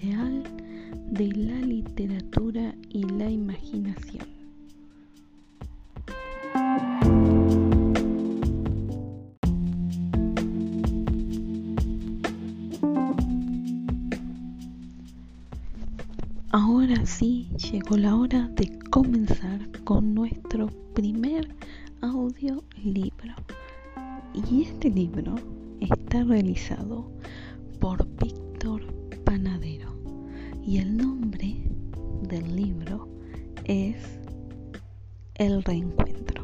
de la literatura y la imaginación. Ahora sí llegó la hora de comenzar con nuestro primer audiolibro. Y este libro está realizado por. Y el nombre del libro es El Reencuentro.